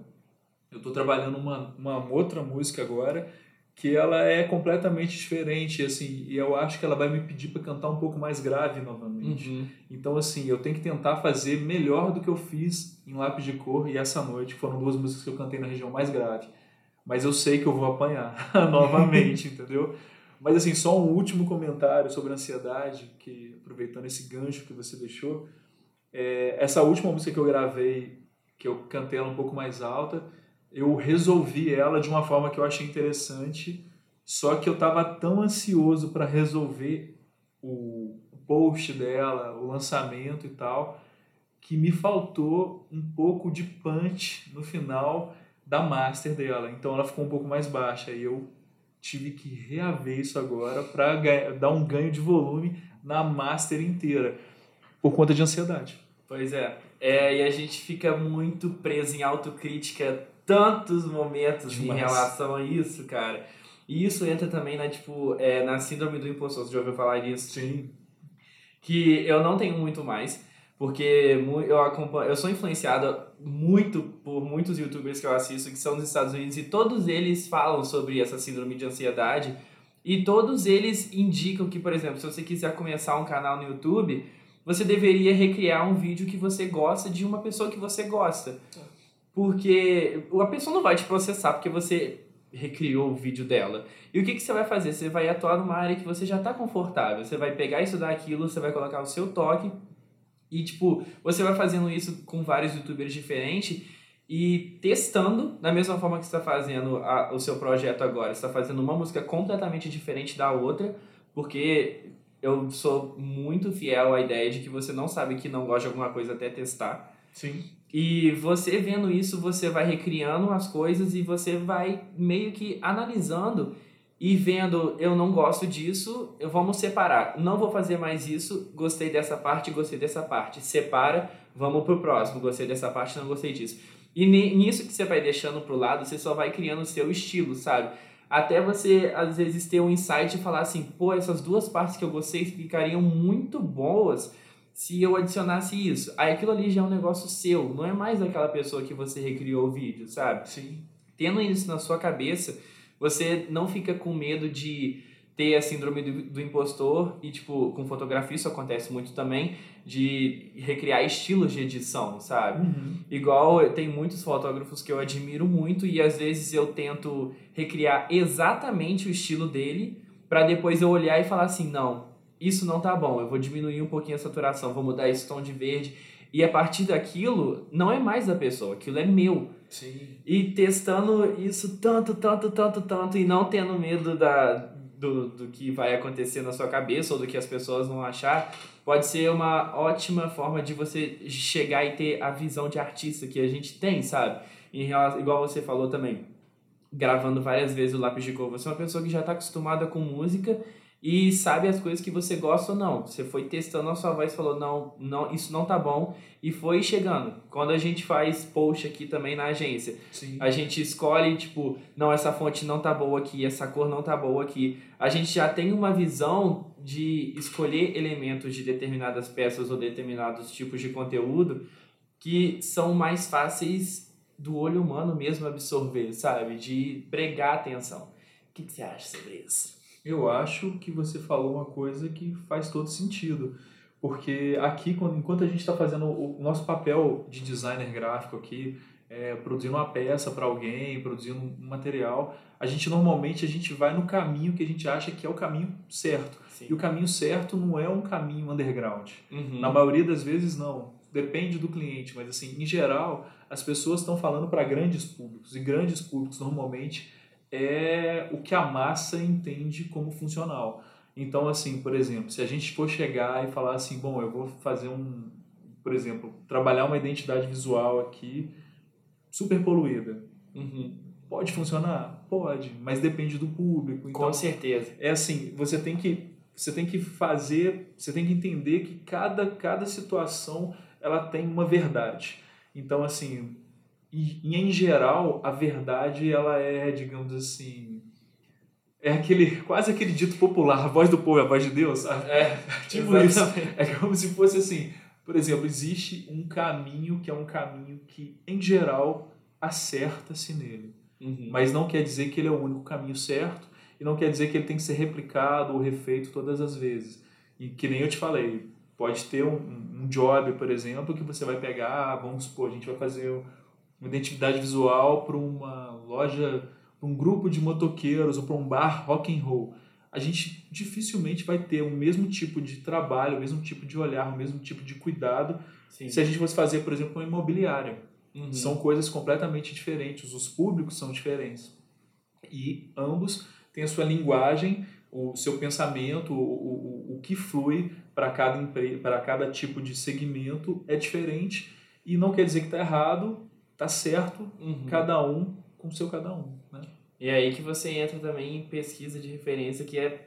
eu estou trabalhando uma, uma outra música agora, que ela é completamente diferente, assim, e eu acho que ela vai me pedir para cantar um pouco mais grave novamente. Uhum. Então, assim, eu tenho que tentar fazer melhor do que eu fiz em Lápis de Cor e Essa Noite, que foram duas músicas que eu cantei na região mais grave mas eu sei que eu vou apanhar <laughs> novamente, <laughs> entendeu? Mas assim, só um último comentário sobre ansiedade, que aproveitando esse gancho que você deixou, é, essa última música que eu gravei, que eu cantei ela um pouco mais alta, eu resolvi ela de uma forma que eu achei interessante, só que eu estava tão ansioso para resolver o post dela, o lançamento e tal, que me faltou um pouco de punch no final da master dela. Então ela ficou um pouco mais baixa e eu tive que reaver isso agora para dar um ganho de volume na master inteira por conta de ansiedade. Pois é. é e a gente fica muito preso em autocrítica tantos momentos Demais. em relação a isso, cara. E isso entra também na, tipo, é, na síndrome do impostor. Você já ouviu falar disso? Sim. Que eu não tenho muito mais, porque eu acompanho, eu sou influenciado muito por muitos youtubers que eu assisto que são dos Estados Unidos e todos eles falam sobre essa síndrome de ansiedade e todos eles indicam que, por exemplo, se você quiser começar um canal no YouTube, você deveria recriar um vídeo que você gosta de uma pessoa que você gosta. Porque a pessoa não vai te processar porque você recriou o vídeo dela. E o que, que você vai fazer? Você vai atuar numa área que você já está confortável. Você vai pegar isso daquilo, você vai colocar o seu toque e, tipo, você vai fazendo isso com vários youtubers diferentes e testando da mesma forma que você está fazendo a, o seu projeto agora. Você está fazendo uma música completamente diferente da outra, porque eu sou muito fiel à ideia de que você não sabe que não gosta de alguma coisa até testar. Sim. E você vendo isso, você vai recriando as coisas e você vai meio que analisando e vendo, eu não gosto disso, eu vamos separar. Não vou fazer mais isso, gostei dessa parte, gostei dessa parte. Separa, vamos pro próximo, gostei dessa parte, não gostei disso. E nisso que você vai deixando pro lado, você só vai criando o seu estilo, sabe? Até você, às vezes, ter um insight e falar assim, pô, essas duas partes que eu gostei ficariam muito boas se eu adicionasse isso. Aí aquilo ali já é um negócio seu, não é mais aquela pessoa que você recriou o vídeo, sabe? Sim. Tendo isso na sua cabeça, você não fica com medo de ter a síndrome do, do, impostor e, tipo, com fotografia isso acontece muito também, de recriar estilos de edição, sabe? Uhum. Igual, tem muitos fotógrafos que eu admiro muito e às vezes eu tento recriar exatamente o estilo dele para depois eu olhar e falar assim, não, isso não tá bom, eu vou diminuir um pouquinho a saturação, vou mudar esse tom de verde. E a partir daquilo, não é mais da pessoa, aquilo é meu. Sim. E testando isso tanto, tanto, tanto, tanto, e não tendo medo da, do, do que vai acontecer na sua cabeça ou do que as pessoas vão achar, pode ser uma ótima forma de você chegar e ter a visão de artista que a gente tem, sabe? Em relação, igual você falou também, gravando várias vezes o lápis de cor, você é uma pessoa que já está acostumada com música e sabe as coisas que você gosta ou não. Você foi testando a sua voz falou, não, não, isso não tá bom, e foi chegando. Quando a gente faz post aqui também na agência, Sim. a gente escolhe, tipo, não, essa fonte não tá boa aqui, essa cor não tá boa aqui. A gente já tem uma visão de escolher elementos de determinadas peças ou determinados tipos de conteúdo que são mais fáceis do olho humano mesmo absorver, sabe? De pregar atenção. O que, que você acha sobre isso? Eu acho que você falou uma coisa que faz todo sentido. Porque aqui, quando, enquanto a gente está fazendo o nosso papel de designer gráfico aqui, é, produzindo uma peça para alguém, produzindo um material, a gente normalmente a gente vai no caminho que a gente acha que é o caminho certo. Sim. E o caminho certo não é um caminho underground. Uhum. Na maioria das vezes não. Depende do cliente, mas assim, em geral, as pessoas estão falando para grandes públicos e grandes públicos normalmente é o que a massa entende como funcional. Então, assim, por exemplo, se a gente for chegar e falar assim, bom, eu vou fazer um, por exemplo, trabalhar uma identidade visual aqui super poluída. Uhum. Pode funcionar? Pode, mas depende do público. Então, Com certeza. É assim, você tem que você tem que fazer, você tem que entender que cada, cada situação ela tem uma verdade. Então, assim, e, em geral, a verdade, ela é, digamos assim, é aquele, quase aquele dito popular, a voz do povo é a voz de Deus, sabe? É, <laughs> tipo isso. É como se fosse assim, por exemplo, existe um caminho que é um caminho que, em geral, acerta-se nele. Uhum. Mas não quer dizer que ele é o único caminho certo e não quer dizer que ele tem que ser replicado ou refeito todas as vezes. E que nem eu te falei, pode ter um, um job, por exemplo, que você vai pegar, vamos supor, a gente vai fazer uma identidade visual para uma loja, para um grupo de motoqueiros ou para um bar rock and roll, a gente dificilmente vai ter o mesmo tipo de trabalho, o mesmo tipo de olhar, o mesmo tipo de cuidado Sim. se a gente fosse fazer, por exemplo, uma imobiliária. Uhum. São coisas completamente diferentes, os públicos são diferentes. E ambos têm a sua linguagem, o seu pensamento, o, o, o que flui para cada, para cada tipo de segmento é diferente. E não quer dizer que está errado, tá certo, Uhum. cada um com o seu cada um, né? E é aí que você entra também em pesquisa de referência, que é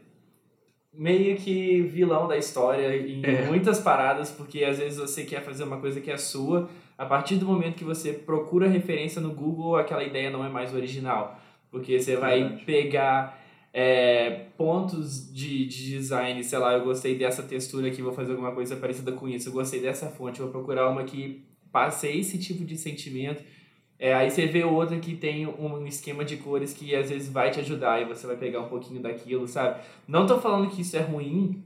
meio que vilão da história em É. muitas paradas, porque às vezes você quer fazer uma coisa que é sua, a partir do momento que você procura referência no Google, aquela ideia não é mais original. Porque você vai Verdade. pegar é, pontos de, de design, sei lá, eu gostei dessa textura aqui, vou fazer alguma coisa parecida com isso, eu gostei dessa fonte, vou procurar uma que passe esse tipo de sentimento. É, aí você vê outra que tem um esquema de cores que às vezes vai te ajudar e você vai pegar um pouquinho daquilo, sabe? Não tô falando que isso é ruim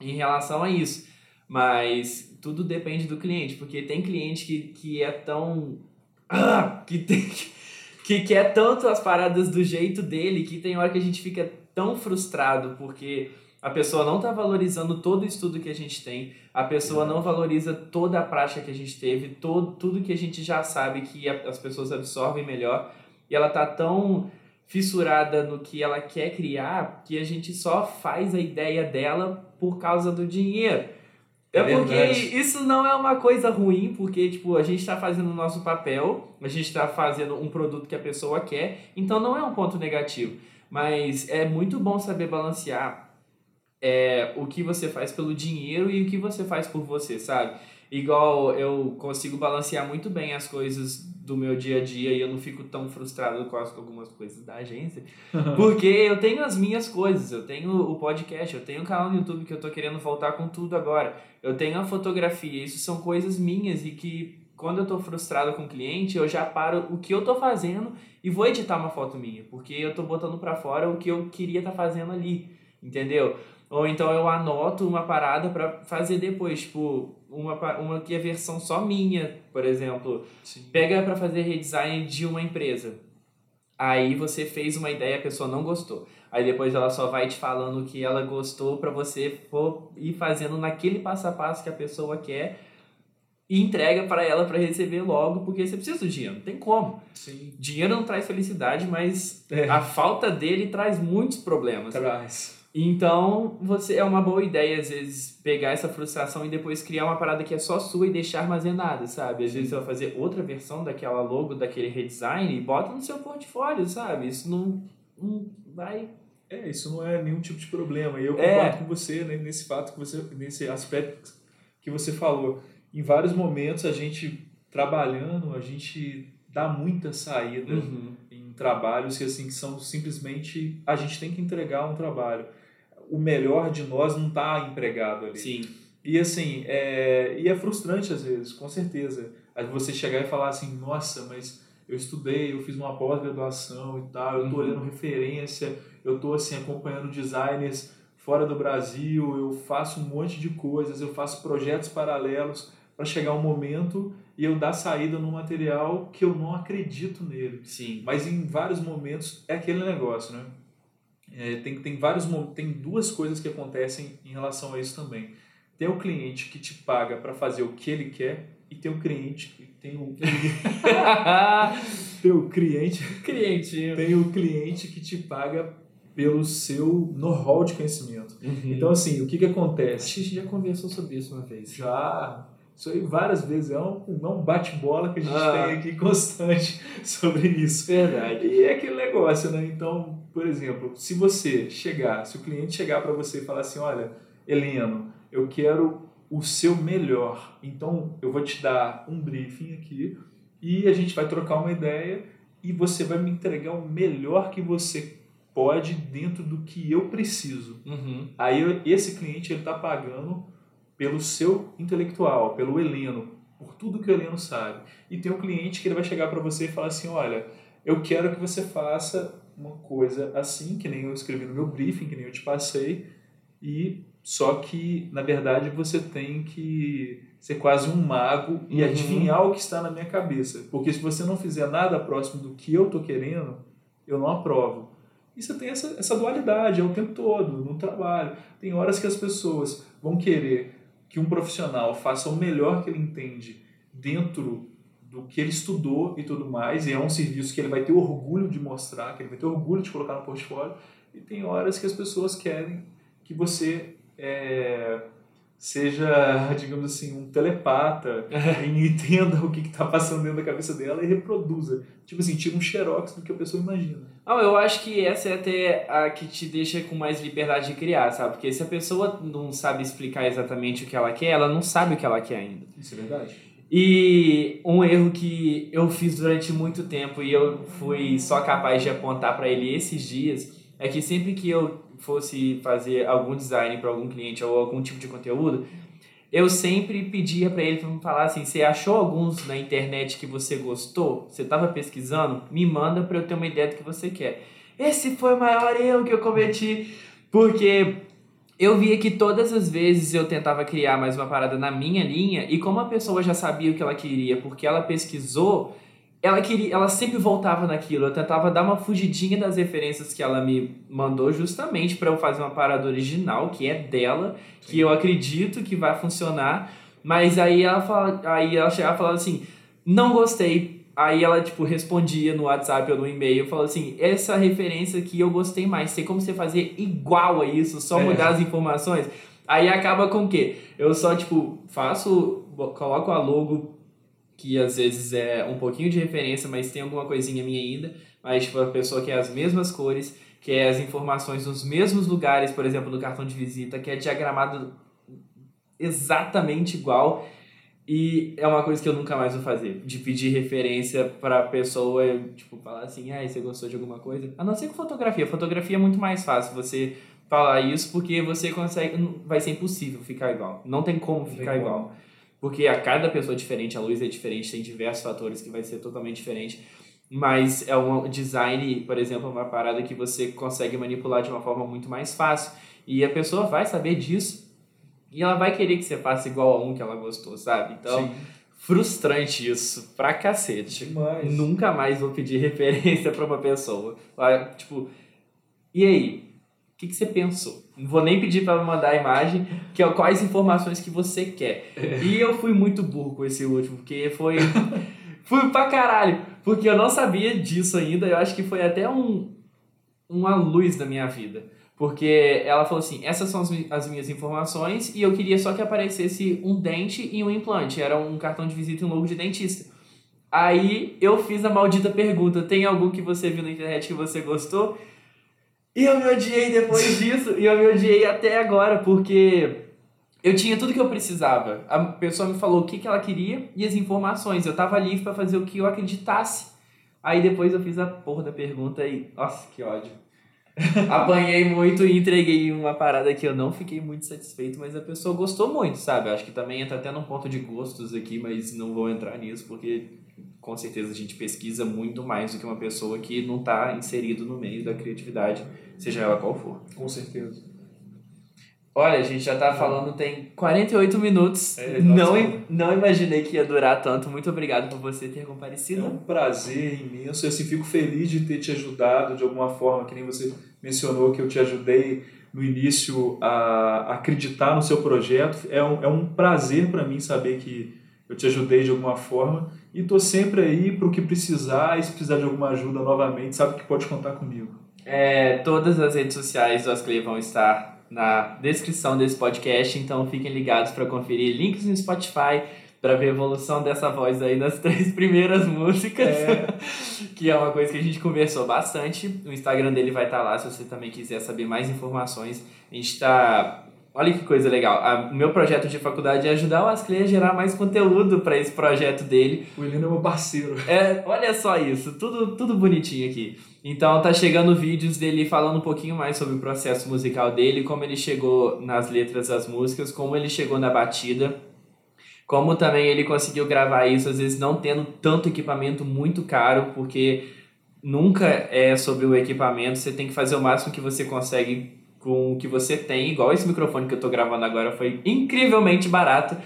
em relação a isso, mas tudo depende do cliente, porque tem cliente que, que é tão. Ah, que, tem, <laughs> que quer tanto as paradas do jeito dele que tem hora que a gente fica tão frustrado porque a pessoa não tá valorizando todo o estudo que a gente tem, a pessoa não valoriza toda a prática que a gente teve, todo, tudo que a gente já sabe que a- as pessoas absorvem melhor, e ela tá tão fissurada no que ela quer criar que a gente só faz a ideia dela por causa do dinheiro. É, É porque verdade. isso não é uma coisa ruim, porque tipo, a gente está fazendo o nosso papel, a gente está fazendo um produto que a pessoa quer, então não é um ponto negativo. Mas é muito bom saber balancear é, o que você faz pelo dinheiro e o que você faz por você, sabe? Igual eu consigo balancear muito bem as coisas do meu dia a dia e eu não fico tão frustrado com as- algumas coisas da agência. <laughs> Porque eu tenho as minhas coisas, eu tenho o podcast, eu tenho o canal no YouTube que eu tô querendo voltar com tudo agora. Eu tenho a fotografia, isso são coisas minhas e que quando eu tô frustrado com o cliente, eu já paro o que eu tô fazendo e vou editar uma foto minha, porque eu tô botando pra fora o que eu queria estar fazendo ali, entendeu? Ou então eu anoto uma parada pra fazer depois, tipo, uma, uma que é versão só minha, por exemplo. Sim. Pega pra fazer redesign de uma empresa. Aí você fez uma ideia, a pessoa não gostou. Aí depois ela só vai te falando o que ela gostou pra você for ir fazendo naquele passo a passo que a pessoa quer e entrega pra ela pra receber logo, porque você precisa do dinheiro, não tem como. Sim. Dinheiro não traz felicidade, mas É. a falta dele traz muitos problemas. Traz. Então, você é uma boa ideia, às vezes, pegar essa frustração e depois criar uma parada que é só sua e deixar armazenada, sabe? Às vezes você vai fazer outra versão daquela logo, daquele redesign e bota no seu portfólio, sabe? Isso não, não vai. É, isso não é nenhum tipo de problema. E eu É. concordo com você né, nesse fato que você, nesse aspecto que você falou. Em vários momentos a gente trabalhando, a gente dá muita saída Uhum. em trabalhos que assim que são simplesmente a gente tem que entregar um trabalho. O melhor de nós não está empregado ali. Sim. E assim, é, e é frustrante às vezes, com certeza. Você chegar e falar assim, nossa, mas eu estudei, eu fiz uma pós-graduação e tal, eu tô Uhum. olhando referência, eu tô assim acompanhando designers fora do Brasil, eu faço um monte de coisas, eu faço projetos paralelos para chegar um momento e eu dar saída num material que eu não acredito nele. Sim. Mas em vários momentos é aquele negócio, né? É, tem, tem, vários, tem duas coisas que acontecem em relação a isso também. Tem o cliente que te paga para fazer o que ele quer e tem o cliente que tem o, <laughs> tem o cliente Cliente. tem o cliente que te paga pelo seu know-how de conhecimento. Uhum. Então assim, o que que acontece? acho que a gente já conversou sobre isso uma vez. Já. Isso aí várias vezes. É um, é um bate-bola que a gente Ah. tem aqui constante <laughs> sobre isso. Verdade. E é aquele negócio, né? Então, por exemplo, se você chegar, se o cliente chegar para você e falar assim: olha, Heleno, eu quero o seu melhor, então eu vou te dar um briefing aqui e a gente vai trocar uma ideia e você vai me entregar o melhor que você pode dentro do que eu preciso. Uhum. Aí eu- esse cliente ele está pagando pelo seu intelectual, pelo Heleno, por tudo que o Heleno sabe. E tem um cliente que ele vai chegar para você e falar assim, olha, eu quero que você faça uma coisa assim, que nem eu escrevi no meu briefing, que nem eu te passei, e só que na verdade você tem que ser quase um mago e Uhum. adivinhar o que está na minha cabeça, porque se você não fizer nada próximo do que eu tô querendo, eu não aprovo. E você tem essa, essa dualidade é o tempo todo, no trabalho. Tem horas que as pessoas vão querer que um profissional faça o melhor que ele entende dentro do que ele estudou e tudo mais, e é um serviço que ele vai ter orgulho de mostrar, que ele vai ter orgulho de colocar no portfólio, e tem horas que as pessoas querem que você é, seja, <laughs> digamos assim, um telepata <laughs> e entenda o que está passando dentro da cabeça dela e reproduza. Tipo assim, tira um xerox do que a pessoa imagina. Não, eu acho que essa é até a que te deixa com mais liberdade de criar, sabe? Porque se a pessoa não sabe explicar exatamente o que ela quer, ela não sabe o que ela quer ainda. Isso é verdade. E um erro que eu fiz durante muito tempo e eu fui só capaz de apontar para ele esses dias é que sempre que eu fosse fazer algum design para algum cliente ou algum tipo de conteúdo, eu sempre pedia para ele para me falar assim: você achou alguns na internet que você gostou? Você estava pesquisando? Me manda para eu ter uma ideia do que você quer. Esse foi o maior erro que eu cometi, porque eu via que todas as vezes eu tentava criar mais uma parada na minha linha e como a pessoa já sabia o que ela queria porque ela pesquisou, ela queria, ela sempre voltava naquilo. Eu tentava dar uma fugidinha das referências que ela me mandou justamente para eu fazer uma parada original, que é dela, Sim. que eu acredito que vai funcionar. Mas aí ela fala, aí ela chegava e falava assim: "Não gostei". Aí ela tipo respondia no WhatsApp ou no e-mail, falou assim: "Essa referência aqui eu gostei mais. Tem como você fazer igual a isso, só é. mudar as informações?". Aí acaba com o quê? Eu só tipo faço, coloco a logo que às vezes é um pouquinho de referência, mas tem alguma coisinha minha ainda, mas tipo, a pessoa quer as mesmas cores, quer as informações nos mesmos lugares, por exemplo, no cartão de visita, que é diagramado exatamente igual. E é uma coisa que eu nunca mais vou fazer, de pedir referência para a pessoa, tipo, falar assim, ah, você gostou de alguma coisa? A não ser com fotografia. Fotografia é muito mais fácil você falar isso, porque você consegue, vai ser impossível ficar igual. Não tem como ficar igual. Porque a cada pessoa é diferente, a luz é diferente, tem diversos fatores que vai ser totalmente diferente. Mas é um design, por exemplo, uma parada que você consegue manipular de uma forma muito mais fácil. E a pessoa vai saber disso. E ela vai querer que você faça igual a um que ela gostou, sabe? Então, Sim. frustrante isso, pra cacete. Demais. Nunca mais vou pedir <laughs> referência pra uma pessoa. Tipo, e aí? O que, que você pensou? Não vou nem pedir para mandar a imagem, que é quais informações que você quer. E eu fui muito burro com esse último, porque foi. <laughs> fui pra caralho. Porque eu não sabia disso ainda. Eu acho que foi até um, uma luz na minha vida. Porque ela falou assim: essas são as minhas informações e eu queria só que aparecesse um dente e um implante. Era um cartão de visita e um logo de dentista. Aí eu fiz a maldita pergunta: tem algum que você viu na internet que você gostou? E eu me odiei depois <laughs> disso, e eu me odiei até agora, porque eu tinha tudo que eu precisava. A pessoa me falou o que, que ela queria e as informações. Eu tava livre para fazer o que eu acreditasse. Aí depois eu fiz a porra da pergunta e. Nossa, que ódio. Apanhei muito e entreguei uma parada que eu não fiquei muito satisfeito, mas a pessoa gostou muito, sabe? Acho que também entra até num ponto de gostos aqui, mas não vou entrar nisso porque com certeza a gente pesquisa muito mais do que uma pessoa que não está inserido no meio da criatividade, seja ela qual for. Com certeza. Olha, a gente já está falando, tem 48 minutos. É, não, não imaginei que ia durar tanto. Muito obrigado por você ter comparecido. É um prazer imenso. Eu assim, fico feliz de ter te ajudado de alguma forma, que nem você mencionou que eu te ajudei no início a acreditar no seu projeto. É um, é um prazer para mim saber que eu te ajudei de alguma forma e estou sempre aí para o que precisar e se precisar de alguma ajuda novamente, sabe que pode contar comigo. É, todas as redes sociais do Asclay vão estar na descrição desse podcast, então fiquem ligados para conferir links no Spotify para ver a evolução dessa voz aí nas <laughs> três primeiras músicas, é. <laughs> que é uma coisa que a gente conversou bastante. O Instagram dele vai estar lá se você também quiser saber mais informações. A gente está Olha que coisa legal. o meu projeto de faculdade é ajudar o Ascley a gerar mais conteúdo para esse projeto dele. O Heleno é meu parceiro. É, olha só isso, tudo, tudo bonitinho aqui. Então tá chegando vídeos dele falando um pouquinho mais sobre o processo musical dele, como ele chegou nas letras das músicas, como ele chegou na batida, como também ele conseguiu gravar isso, às vezes não tendo tanto equipamento muito caro, porque nunca é sobre o equipamento, você tem que fazer o máximo que você consegue com o que você tem, igual esse microfone que eu tô gravando agora foi incrivelmente barato.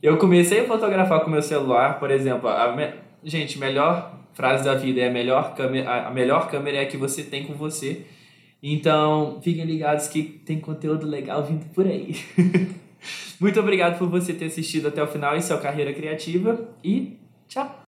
Eu comecei a fotografar com meu celular, por exemplo, a me... gente, melhor frase da vida é a melhor câmera, a melhor câmera é a que você tem com você. Então, fiquem ligados que tem conteúdo legal vindo por aí. <laughs> Muito obrigado por você ter assistido até o final. Isso é o Carreira Criativa e tchau!